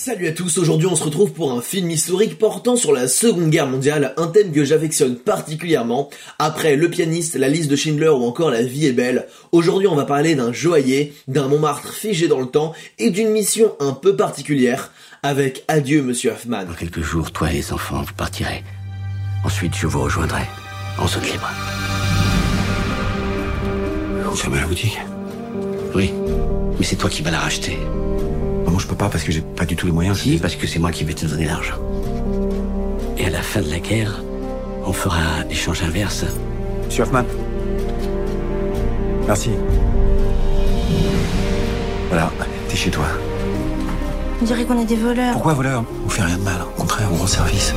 Salut à tous, aujourd'hui on se retrouve pour un film historique portant sur la Seconde Guerre mondiale, un thème que j'affectionne particulièrement. Après Le pianiste, La liste de Schindler ou encore La vie est belle, aujourd'hui on va parler d'un joaillier, d'un Montmartre figé dans le temps et d'une mission un peu particulière avec Adieu Monsieur Hoffman. Dans quelques jours, toi et les enfants, vous partirez. Ensuite, je vous rejoindrai en zone libre. Vous fermez la boutique? Oui. Mais c'est toi qui vas la racheter. Je peux pas parce que j'ai pas du tout les moyens. Si, parce que c'est moi qui vais te donner l'argent. Et à la fin de la guerre, on fera l'échange inverse. Monsieur Hoffman. Merci. Voilà, t'es chez toi. On dirait qu'on est des voleurs. Pourquoi voleur On fait rien de mal. Au contraire, on rend service.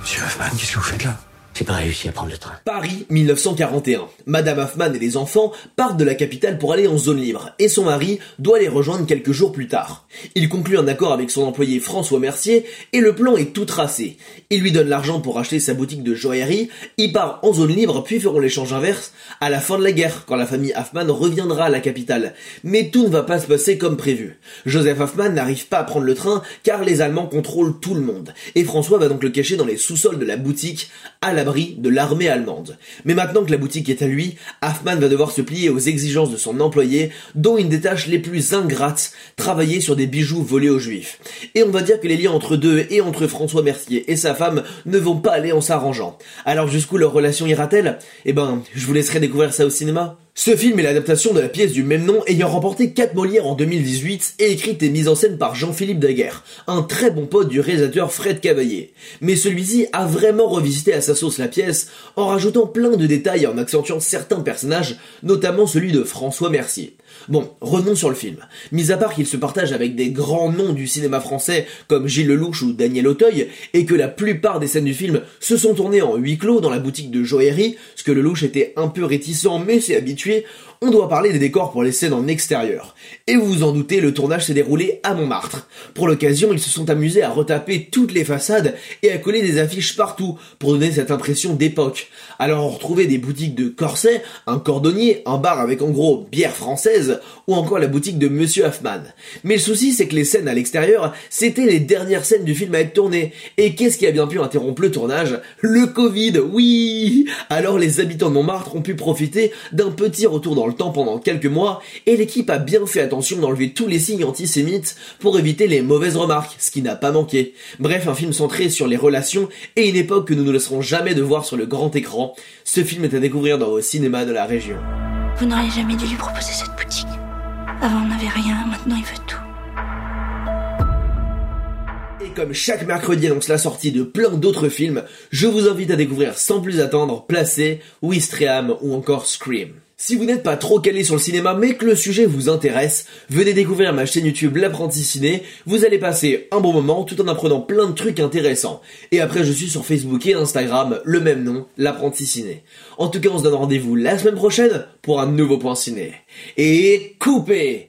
Monsieur Hoffman, qu'est-ce que vous faites là? Pas réussi à prendre le train. Paris 1941. Madame Hoffman et les enfants partent de la capitale pour aller en zone libre, et son mari doit les rejoindre quelques jours plus tard. Il conclut un accord avec son employé François Mercier, et le plan est tout tracé. Il lui donne l'argent pour acheter sa boutique de joaillerie, il part en zone libre puis feront l'échange inverse à la fin de la guerre, quand la famille Hoffman reviendra à la capitale. Mais tout ne va pas se passer comme prévu. Joseph Hoffman n'arrive pas à prendre le train car les Allemands contrôlent tout le monde, et François va donc le cacher dans les sous-sols de la boutique, à de l'armée allemande. Mais maintenant que la boutique est à lui, Hoffman va devoir se plier aux exigences de son employé, dont une des tâches les plus ingrates, travailler sur des bijoux volés aux juifs. Et on va dire que les liens entre deux et entre François Mercier et sa femme ne vont pas aller en s'arrangeant. Alors jusqu'où leur relation ira-t-elle? Eh ben, je vous laisserai découvrir ça au cinéma. Ce film est l'adaptation de la pièce du même nom ayant remporté 4 Molières en 2018 et écrite et mise en scène par Jean-Philippe Daguerre, un très bon pote du réalisateur Fred Cavaillé. Mais celui-ci a vraiment revisité à sa sauce la pièce en rajoutant plein de détails et en accentuant certains personnages, notamment celui de François Mercier. Bon, revenons sur le film. Mis à part qu'il se partage avec des grands noms du cinéma français comme Gilles Lelouch ou Daniel Auteuil, et que la plupart des scènes du film se sont tournées en huis clos dans la boutique de joaillerie, ce que Lelouch était un peu réticent mais s'est habitué, on doit parler des décors pour les scènes en extérieur. Et vous vous en doutez, le tournage s'est déroulé à Montmartre. Pour l'occasion, ils se sont amusés à retaper toutes les façades et à coller des affiches partout pour donner cette impression d'époque. Alors on retrouvait des boutiques de corsets, un cordonnier, un bar avec en gros bière française ou encore la boutique de Monsieur Hoffman. Mais le souci c'est que les scènes à l'extérieur, c'était les dernières scènes du film à être tournées. Et qu'est-ce qui a bien pu interrompre le tournage? Le Covid, oui Alors les habitants de Montmartre ont pu profiter d'un petit retour dans le temps pendant quelques mois et l'équipe a bien fait attention d'enlever tous les signes antisémites pour éviter les mauvaises remarques, ce qui n'a pas manqué. Bref, un film centré sur les relations et une époque que nous ne laisserons jamais de voir sur le grand écran. Ce film est à découvrir dans vos cinémas de la région. Vous n'auriez jamais dû lui proposer cette boutique. Avant, on n'avait rien, maintenant il veut tout. Et comme chaque mercredi annonce la sortie de plein d'autres films, je vous invite à découvrir sans plus attendre Placé, Wistreham ou encore Scream. Si vous n'êtes pas trop calé sur le cinéma mais que le sujet vous intéresse, venez découvrir ma chaîne YouTube L'apprenti ciné, vous allez passer un bon moment tout en apprenant plein de trucs intéressants. Et après je suis sur Facebook et Instagram, le même nom, L'apprenti ciné. En tout cas on se donne rendez-vous la semaine prochaine pour un nouveau point ciné. Et coupez